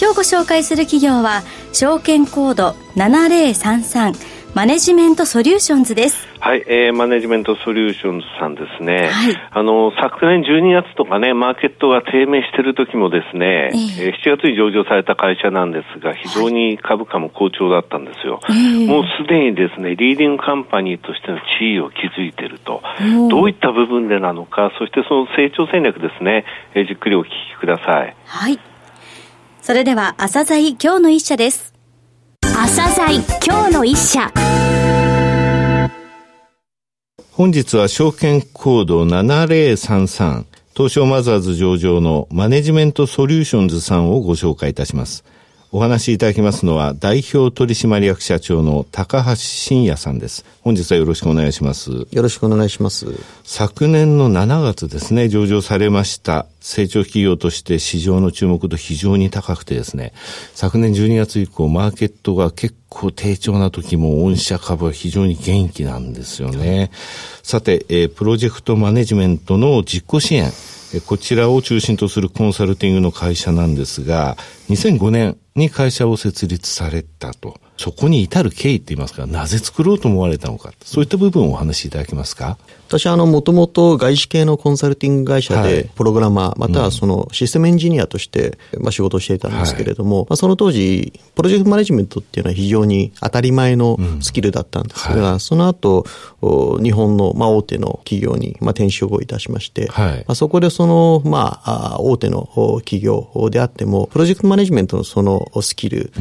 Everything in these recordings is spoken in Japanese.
今日ご紹介する企業は証券コード7033マネジメントソリューションズです。はい、えー、マネジメントソリューションズさんですね。はい。あの、昨年12月とかね、マーケットが低迷している時もですね、えー、7月に上場された会社なんですが、非常に株価も好調だったんですよ。はい、もうすでにですね、リーディングカンパニーとしての地位を築いていると。どういった部分でなのか、そしてその成長戦略ですね、えー、じっくりお聞きください。はい。それでは、朝鮮今日の一社です。朝鮮今日の一社本日は証券コード7033東証マザーズ上場のマネジメントソリューションズさんをご紹介いたします。お話しいただきますのは、代表取締役社長の高橋真也さんです。本日はよろしくお願いします。よろしくお願いします。昨年の7月ですね、上場されました成長企業として市場の注目度非常に高くてですね、昨年12月以降、マーケットが結構低調な時も御社株は非常に元気なんですよね。さて、えー、プロジェクトマネジメントの実行支援、こちらを中心とするコンサルティングの会社なんですが、2005年に会社を設立されたと。そこに至る経緯って言いますか、なぜ作ろうと思われたのか、そういった部分をお話しいただけますか？私はあの、もともと外資系のコンサルティング会社で、プログラマー、またはそのシステムエンジニアとして、まあ仕事をしていたんですけれども、まあその当時、プロジェクトマネジメントっていうのは非常に当たり前のスキルだったんですが、その後、日本の、まあ大手の企業に、まあ転職をいたしまして、まあそこでその、まあ、大手の企業であっても、プロジェクトマネジメントのそのスキル、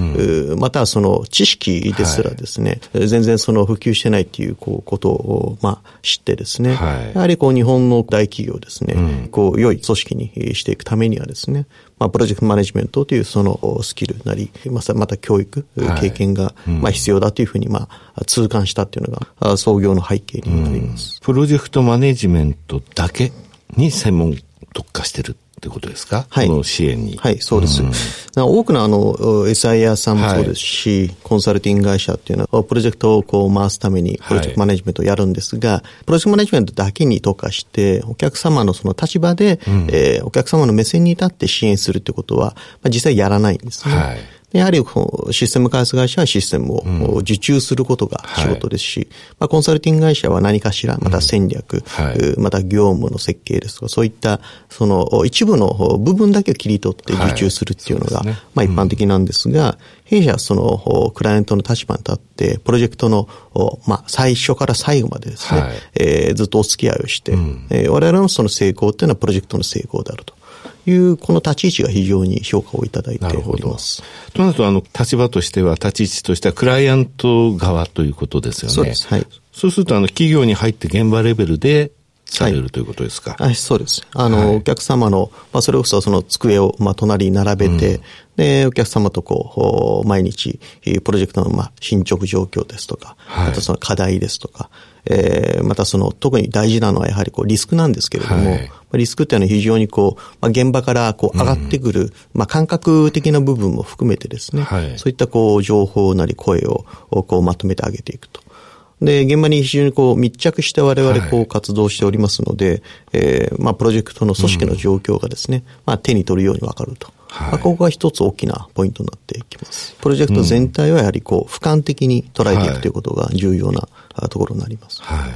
またはその知識ですらですね、全然その普及してないっていうことを、まあ知ってですね、やはりこう日本の大企業ですね、うん、こう良い組織にしていくためにはですね、まあ、プロジェクトマネジメントというそのスキルなり、またまた教育、経験がまあ必要だというふうにまあ痛感したっていうのが創業の背景になります、うん、プロジェクトマネジメントだけに専門特化してるってことですか？はい。この支援に。はい、そうです。うん、多くのあの、SIR さんもそうですし、はい、コンサルティング会社っていうのは、プロジェクトをこう回すために、プロジェクトマネジメントをやるんですが、はい、プロジェクトマネジメントだけに特化して、お客様のその立場で、うん、えー、お客様の目線に立って支援するってことは、まあ、実際やらないんですね。はいやはりシステム開発会社はシステムを受注することが仕事ですし、うんはい、まあ、コンサルティング会社は何かしら、また戦略、うんはい、また業務の設計ですとか、そういったその一部の部分だけを切り取って受注するっていうのが、はいね、まあ一般的なんですが、弊社はそのクライアントの立場に立って、プロジェクトの、まあ、最初から最後までですね、はい、えー、ずっとお付き合いをして、うん、えー、我々のその成功っていうのはプロジェクトの成功であると。いうこの立ち位置が非常に評価をいただいております。となると、あの、立場としては、立ち位置としては、クライアント側ということですよね。そうです。はい。そうすると、あの、企業に入って現場レベルで、される、はい、ということですか？はい、そうです。あの、はい、お客様の、まあ、それこそその机を、まあ、隣に並べて、うん、で、お客様とこう、毎日、プロジェクトの、まあ、進捗状況ですとか、はい、またその課題ですとか、えー、またその、特に大事なのはやはりこう、リスクなんですけれども、はい、リスクっていうのは非常にこう、まあ、現場からこう、上がってくる、うん、まあ、感覚的な部分も含めてですね、はい、そういったこう、情報なり声を、こう、まとめてあげていくと。で、現場に非常にこう密着して我々こう活動しておりますので、はい、えー、まあプロジェクトの組織の状況がですね、うん、まあ手に取るようにわかると。はい、まあ、ここが一つ大きなポイントになっていきます。プロジェクト全体はやはりこう俯瞰的に捉えていくということが重要なところになります。はい。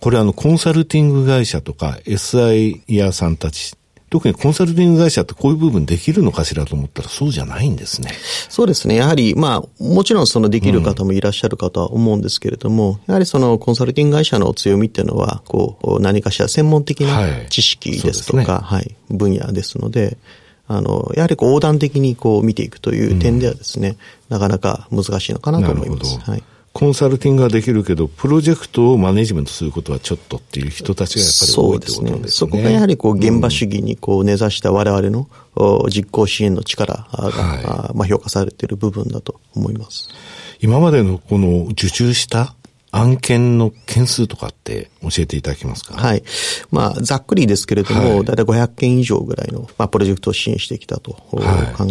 これあのコンサルティング会社とか SI ヤさんたち特にコンサルティング会社ってこういう部分できるのかしらと思ったらそうじゃないんですね。そうですね。やはり、まあ、もちろんそのできる方もいらっしゃるかとは思うんですけれども、うん、やはりそのコンサルティング会社の強みっていうのは、こう、何かしら専門的な知識ですとか、はい、ねはい、分野ですので、あの、やはりこう横断的にこう見ていくという点ではですね、うん、なかなか難しいのかなと思います。はい。コンサルティングができるけど、プロジェクトをマネジメントすることはちょっとっていう人たちがやっぱり多いってことなんですね。そこがやはりこう現場主義にこう根ざした我々の実行支援の力が、はい、まあ評価されている部分だと思います。今までのこの受注した案件の件数とかって教えていただけますか？はい。まあ、ざっくりですけれども、だいたい500件以上ぐらいの、まあ、プロジェクトを支援してきたと考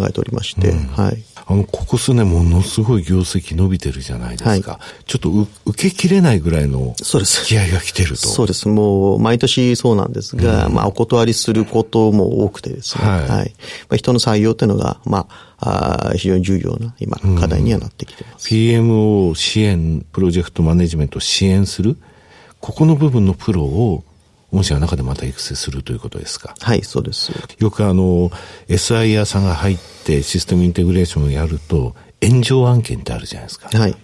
えておりまして、はい。うんはい、あの、ここ数年ものすごい業績伸びてるじゃないですか。はい、ちょっと受けきれないぐらいの気合が来てると。そうです。もう、毎年そうなんですが、うん、まあ、お断りすることも多くてですね。はい。はい、まあ、人の採用というのが、まあ、あ非常に重要な今、課題にはなってきてます。うん、PMO 支援、プロジェクトマネジメントを支援する、ここの部分のプロを、御社の中でまた育成するということですか？はい、そうです。よくあの、SIR さんが入ってシステムインテグレーションをやると、炎上案件ってあるじゃないですか。はい。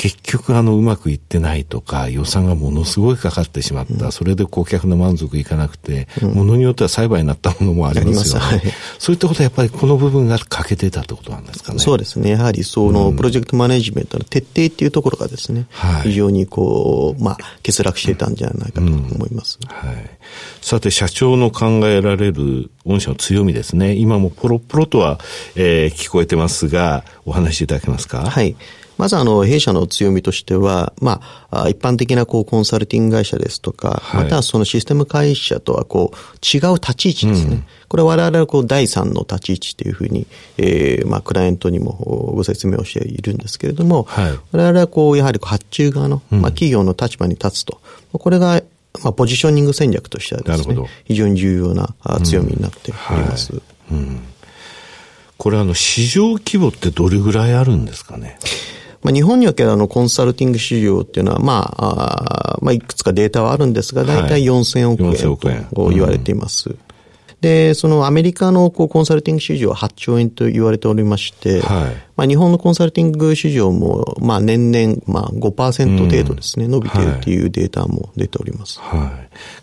結局あのうまくいってないとか予算がものすごいかかってしまった、うん、それで顧客の満足いかなくて、うん、ものによっては裁判になったものもありますよね。はい、そういったことはやっぱりこの部分が欠けてたってことなんですかね。そうですね。やはりそのプロジェクトマネジメントの徹底っていうところがですね、はい、非常にこう、まあ、欠落してたんじゃないかと思います。はい。さて、社長の考えられる御社の強みですね。今もポロポロとは、えー、聞こえてますが、お話しいただけますか？はい。まずあの、弊社の強みとしては、まあ、一般的なこうコンサルティング会社ですとか、はい、またそのシステム会社とはこう違う立ち位置ですね。うん、これは我々はこう第三の立ち位置というふうに、えー、まあ、クライアントにもご説明をしているんですけれども、はい、我々はこう、やはり発注側の、まあ、企業の立場に立つと、これがまあ、ポジショニング戦略としてはですね、非常に重要な強みになっております。うんはい。うん、これあの、市場規模ってどれぐらいあるんですかね？まあ、日本におけるあのコンサルティング市場っていうのは、まあ、あまあ、いくつかデータはあるんですが、大体4000億円と言われています。で、そのアメリカのこうコンサルティング市場は8兆円と言われておりまして、はい、まあ、日本のコンサルティング市場も、まあ、年々、まあ、5%程度ですね、うん、伸びているというデータも出ております。はい。はい、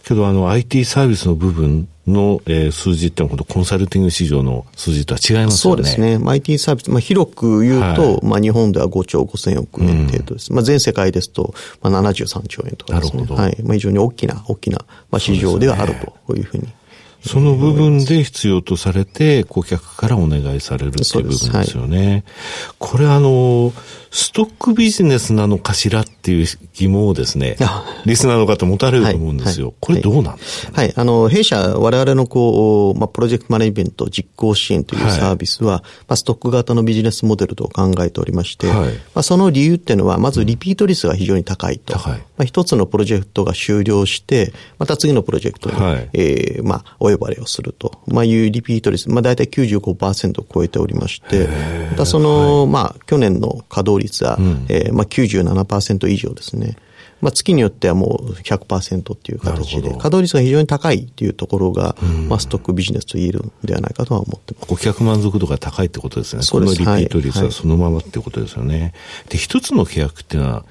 けど、あの、IT サービスの部分の、えー、数字ってのは、コンサルティング市場の数字とは違いますよね。そうですね。IT サービス、まあ、広く言うと、はい、まあ、日本では5兆5千億円程度です。うん、まあ、全世界ですと、まあ、73兆円とかですね。なるほど。はい。まあ、非常に大きな、大きな、まあ、市場ではあるというふうに。その部分で必要とされて、顧客からお願いされるっていう部分ですよね。はい、これあの、ストックビジネスなのかしらっていう疑問をですね、リスナーの方持たれると思うんですよ。はい。はい、これどうなんですか、ね、はい、あの、弊社、我々のこう、まあ、プロジェクトマネジメント実行支援というサービスは、はい、まあ、ストック型のビジネスモデルと考えておりまして、まあ、その理由っていうのは、まずリピート率が非常に高いと。高い。まあ、一つのプロジェクトが終了して、また次のプロジェクトに、はい、えー、まあ、お呼ばれをすると、まあ、いうリピート率、まあ、大体95%を超えておりまして、またその、まあ、去年の稼働率は、うんえー、まあ97%以上ですね。まあ、月によってはもう100%っていう形で、稼働率が非常に高いっていうところが、まあ、ストックビジネスと言えるんではないかとは思ってます。顧客満足度が高いってことですね。このリピート率はそのままってことですよね。はい、で、一つの契約っていうのは、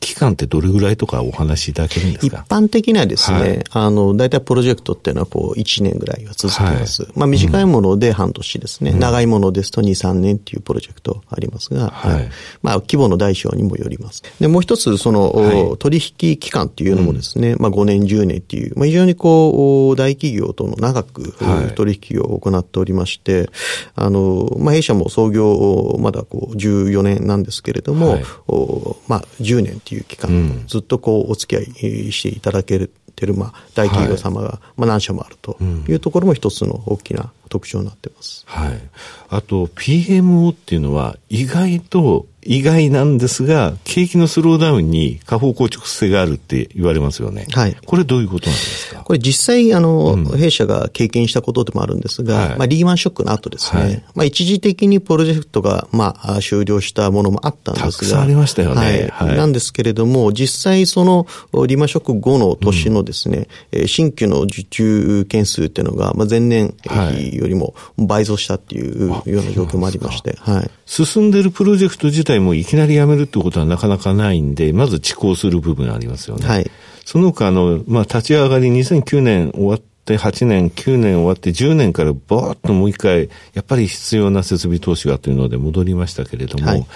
期間ってどれぐらいとかお話しいただけるんですか？一般的にはですね、はい、あの、大体プロジェクトっていうのはこう1年ぐらいは続きます。はい、まあ短いもので半年ですね、うん、長いものですと2、3年っていうプロジェクトありますが、はい、まあ規模の大小にもよります。で、もう一つその、取引期間っていうのもですね、うん、まあ5年、10年っていう、まあ非常にこう、大企業との長く取引を行っておりまして、あの、まあ弊社も創業まだこう14年なんですけれども、まあ10年っていう期間、ずっとこうお付き合いしていただけてる、まあ、大企業様が、まあ、何社もあるというところも一つの大きな特徴になってます。はい。あと、PMO っていうのは意外と意外なんですが、景気のスローダウンに下方硬直性があるって言われますよね。はい。これどういうことなんですか？これ実際、あの、うん、弊社が経験したことでもあるんですが、はい、まあ、リーマンショックの後ですね、はい、まあ、一時的にプロジェクトが、まあ、終了したものもあったんですが。たくさんありましたよね。はい。なんですけれども、実際その、リーマンショック後の年のですね、うん、新規の受注件数っていうのが、まあ、前年比よりも倍増したっていうような状況もありまして、はい。進んでるプロジェクト自体もいきなりやめるってことはなかなかないんで、まず遅行する部分ありますよね。はい。その他、あの、まあ、立ち上がり2009年終わって、8年、9年終わって10年からバーッともう一回、やっぱり必要な設備投資がというので戻りましたけれども、はい、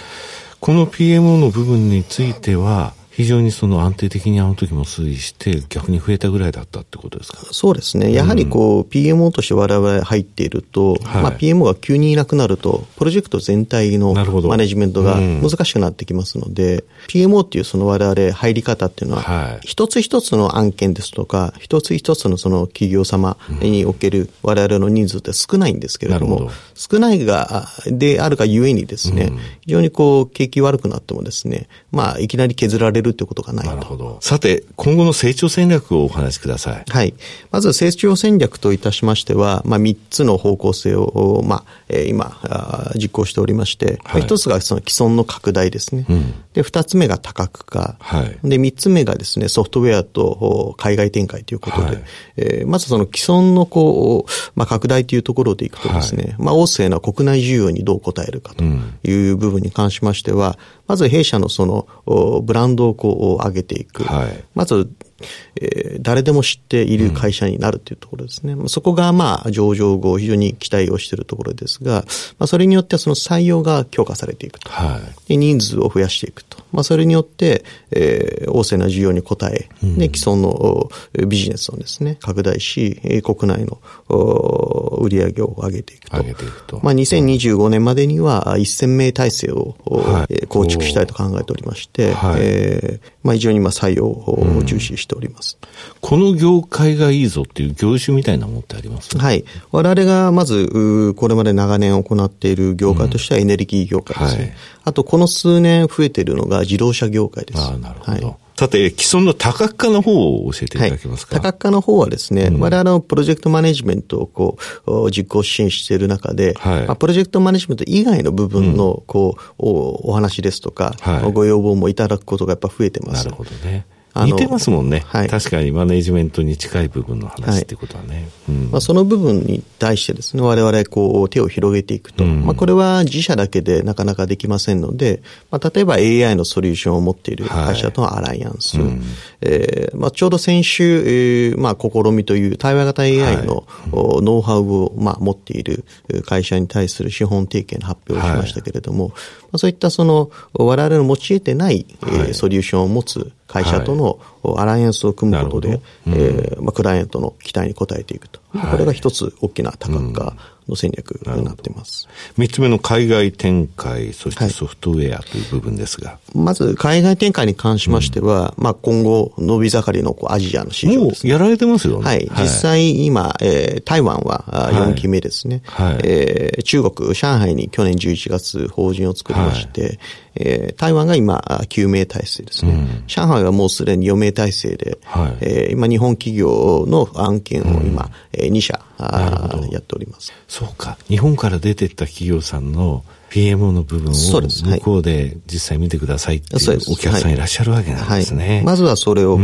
この PMO の部分については、非常にその安定的にあの時も推移して、逆に増えたぐらいだったってことですか？そうですね。やはりこう、うん、PMO として我々入っていると、はい、まあ、PMO が急にいなくなると、プロジェクト全体のマネジメントが難しくなってきますので、うん、PMO っていうその我々入り方っていうのは、はい、一つ一つの案件ですとか、一つ一つのその企業様における我々の人数って少ないんですけれども、ど。少ないが、であるがゆえにですね、うん、非常にこう、景気悪くなってもですね、まあ、いきなり削られるってことがないと。なるほど。さて、今後の成長戦略をお話しください。はい。まず、成長戦略といたしましては、まあ、3つの方向性を、まあ、えー、今あ、実行しておりまして、はい、1つがその既存の拡大ですね。うん、で、2つ目が多角化。はい、で、3つ目がですね、ソフトウェアと海外展開ということで、はい、えー、まずその既存のこう、まあ、拡大というところでいくとですね、はい、まあ、旺盛な国内需要にどう応えるかという部分に関しましては、まず弊社のそのブランドをこう上げていく。はい、まずえー、誰でも知っている会社になるというところですね。うん、そこがまあ上場後非常に期待をしているところですが、まあ、それによってその採用が強化されていくと。はい、で人数を増やしていくと。まあ、それによって、えー、旺盛な需要に応え、うん、で既存のビジネスをですね、拡大し、国内の売り上げを上げていくと。上げていくと。まあ、2025年までには1000名体制を、はい、構築したいと考えておりまして、はい、えー、まあ、非常にまあ採用を重視しております。この業界がいいぞっていう業種みたいなものってあります？はい。我々がまず、これまで長年行っている業界としてはエネルギー業界ですね。うんはい、あと、この数年増えているのが自動車業界です。あなるほど。はいさて、既存の多角化の方を教えていただけますか、はい、多角化の方はですね、うん、我々のプロジェクトマネジメントをこう、実行支援している中で、はい、まあ、プロジェクトマネジメント以外の部分の、こう、おお話ですとか、はい、ご要望もいただくことがやっぱ増えてます。なるほどね。似てますもんね、はい、確かにマネジメントに近い部分の話ってことはね、はい。うん、まあ、その部分に対してですね我々こう手を広げていくと、うん、まあ、これは自社だけでなかなかできませんので、まあ、例えば AI のソリューションを持っている会社とのアライアンス、はいうん、えー、まあ、ちょうど先週、えーまあ、試みという対話型 AI の、はい、ノウハウを、まあ、持っている会社に対する資本提携の発表をしましたけれども、まあ、そういったその我々の持ち得てない、えー、ソリューションを持つ会社とのアライアンスを組むことで、うん、えー、まあ、クライアントの期待に応えていくと。はい、これが一つ大きな多角化の戦略になっています。三つ目の海外展開、そしてソフトウェアという部分ですが。はい、まず、海外展開に関しましては、うん、まあ今後、伸び盛りのアジアの市場です、ね、もうやられてますよね。はい。実際今、えー、台湾は4期目ですね。はい、えー、中国、上海に去年11月法人を作りまして、はい、えー、台湾が今、9名体制ですね。うん、上海はもうすでに4名体制で、はい、えー、今日本企業の案件を今、うん、2社やっております。そうか。日本から出てった企業さんの PMO の部分を向こうで実際見てくださいっていうお客さんいらっしゃるわけなんですね。はいはい、まずはそれをこ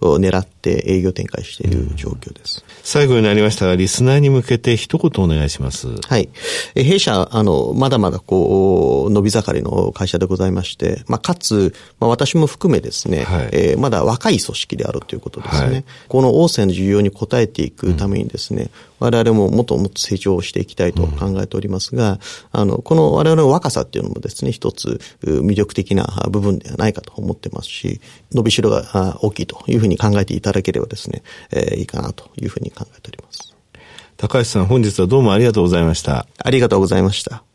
う、うん、狙って営業展開している状況です。最後になりましたが、リスナーに向けて一言お願いします。はい。弊社、あの、まだまだこう、伸び盛りの会社でございまして、まあ、かつ、まあ、私も含めですね、はい、えー、まだ若い組織であるということですね。はい、この旺盛の需要に応えていくためにですね、うん、我々ももっともっと成長していきたいと考えておりますが、うん、あの、この我々の若さっていうのもですね、一つ魅力的な部分ではないかと思ってますし、伸びしろが大きいというふうに考えていただければですね、えー、いいかなというふうに考えております。高橋さん、本日はどうもありがとうございました。ありがとうございました。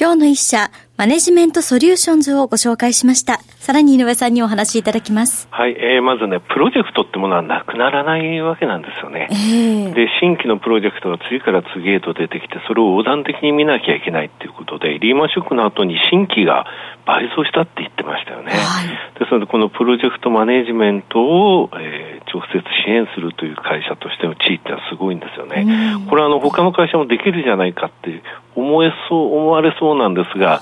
今日の一社、マネジメントソリューションズをご紹介しました。さらに井上さんにお話しいただきます。はい、えー、まずね、プロジェクトってものはなくならないわけなんですよね。えー、で、新規のプロジェクトが次から次へと出てきて、それを横断的に見なきゃいけないっていうことで、リーマンショックの後に新規が倍増したって言ってましたよね。はい、ですので、このプロジェクトマネジメントを、えー、直接支援するという会社としての地位ってのはすごいんですよね。これはあの、他の会社もできるじゃないかって思えそう、思われそうなんですが、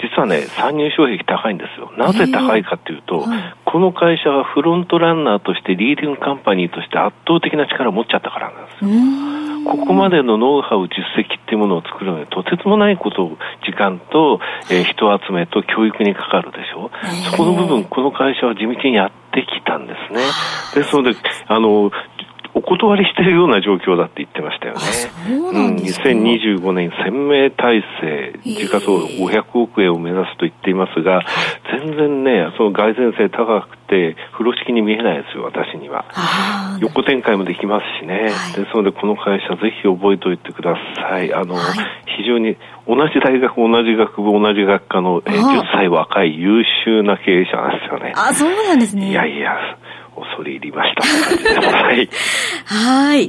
実はね、参入障壁高いんですよ。なぜ高いかっていうと、この会社はフロントランナーとしてリーディングカンパニーとして圧倒的な力を持っちゃったからなんですよ。ここまでのノウハウ、実績っていうものを作るのにとてつもないことを、時間と、えー、人集めと教育にかかるでしょ。そこの部分、この会社は地道にやってきたんですね。ですので、あの、起こ断りしているような状況だって言ってましたよね。うん、2025年1000名体制、時価総500億円を目指すと言っていますが、全然ね、その蓋然性高くて、風呂敷に見えないですよ、私には。横展開もできますしね。はい、ですので、この会社、ぜひ覚えておいてください。あの、はい、非常に同じ大学、同じ学部、同じ学科の、え10歳若い優秀な経営者なんですよね。あ、そうなんですね。いやいや、恐れ入りました。はい。はい。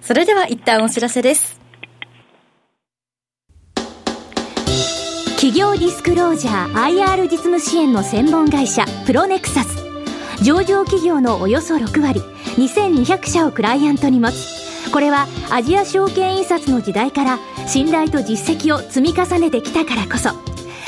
それでは一旦お知らせです。企業ディスクロージャー IR 実務支援の専門会社プロネクサス上場企業のおよそ6割2200社をクライアントに持つこれはアジア証券印刷の時代から信頼と実績を積み重ねてきたからこそ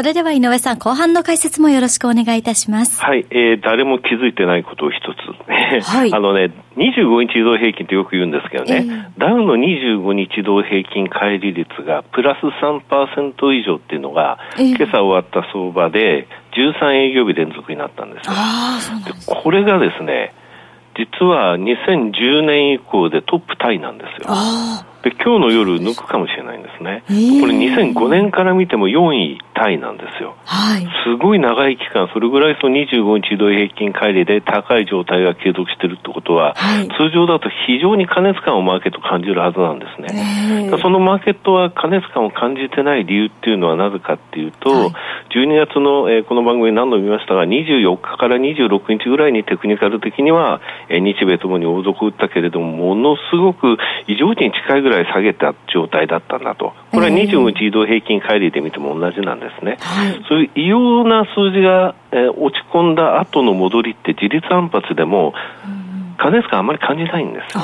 それでは井上さん、後半の解説もよろしくお願いいたします。はい、えー、誰も気づいてないことを一つ。はい、あのね、25日移動平均ってよく言うんですけどね、えー、ダウの25日移動平均乖離率がプラス3%以上っていうのが、えー、今朝終わった相場で13営業日連続になったんですよ。あそうなんですこれがですね、実は2010年以降でトップタイなんですよ。で今日の夜抜くかもしれないんですね、えー、これ2005年から見ても4位タイなんですよ、はい、すごい長い期間それぐらいその25日移動平均乖離で高い状態が継続しているってことは、はい、通常だと非常に過熱感をマーケット感じるはずなんですね、えー、そのマーケットは過熱感を感じてない理由っていうのはなぜかっていうと、はい、12月の、えー、この番組何度も見ましたが24日から26日ぐらいにテクニカル的には、えー、日米ともに王族を打ったけれどもものすごく異常値に近いぐらい下げた状態だったんだと。これは25日移動平均乖離で見ても同じなんですね。そういう異様な数字が、えー、落ち込んだ後の戻りって自立反発でも、過熱感あんまり感じないんです。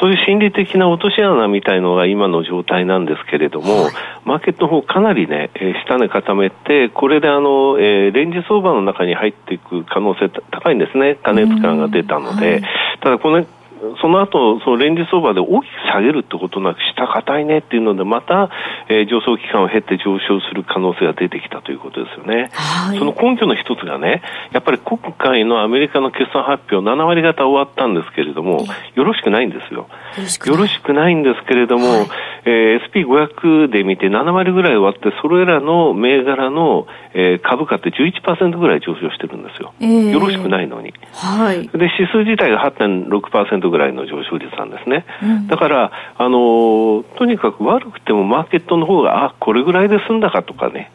そういう心理的な落とし穴みたいのが今の状態なんですけれども、はい、マーケットの方かなりね、えー、下値固めて、これであの、えー、レンジ相場の中に入っていく可能性高いんですね、過熱感が出たので、はい、ただこのその後、そのレンジ相場で大きく下げるってことなく、下硬いねっていうので、また、えー、上昇期間を経て上昇する可能性が出てきたということですよね。はい、その根拠の一つがね、やっぱり今回のアメリカの決算発表、7割方終わったんですけれども、よろしくないんですよ。よろしくないんですけれども、はい、えー、SP500 で見て7割ぐらい終わって、それらの銘柄の、えー、株価って11%ぐらい上昇してるんですよ。えー、よろしくないのに。はい、で、指数自体が8.6%ぐらいの上昇率なんですね。うん、だから、あのとにかく悪くてもマーケットの方が、あ、これぐらいで済んだかとかね、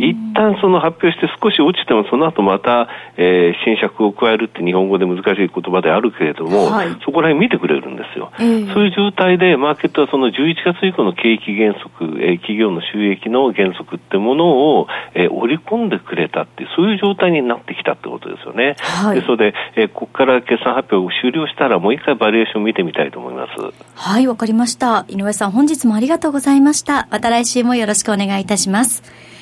一旦その発表して少し落ちてもその後また、えー、新尺を加えるって日本語で難しい言葉であるけれども、はい、そこら辺見てくれるんですよ、えー、そういう状態でマーケットはその11月以降の景気減速、えー、企業の収益の減速ってものを、えー、織り込んでくれたってそういう状態になってきたってことですよね、はい、ですので、えー、ここから決算発表を終了したらもう一回バリエーション見てみたいと思います。はいわかりました。井上さん本日もありがとうございました。また来週もよろしくお願いいたします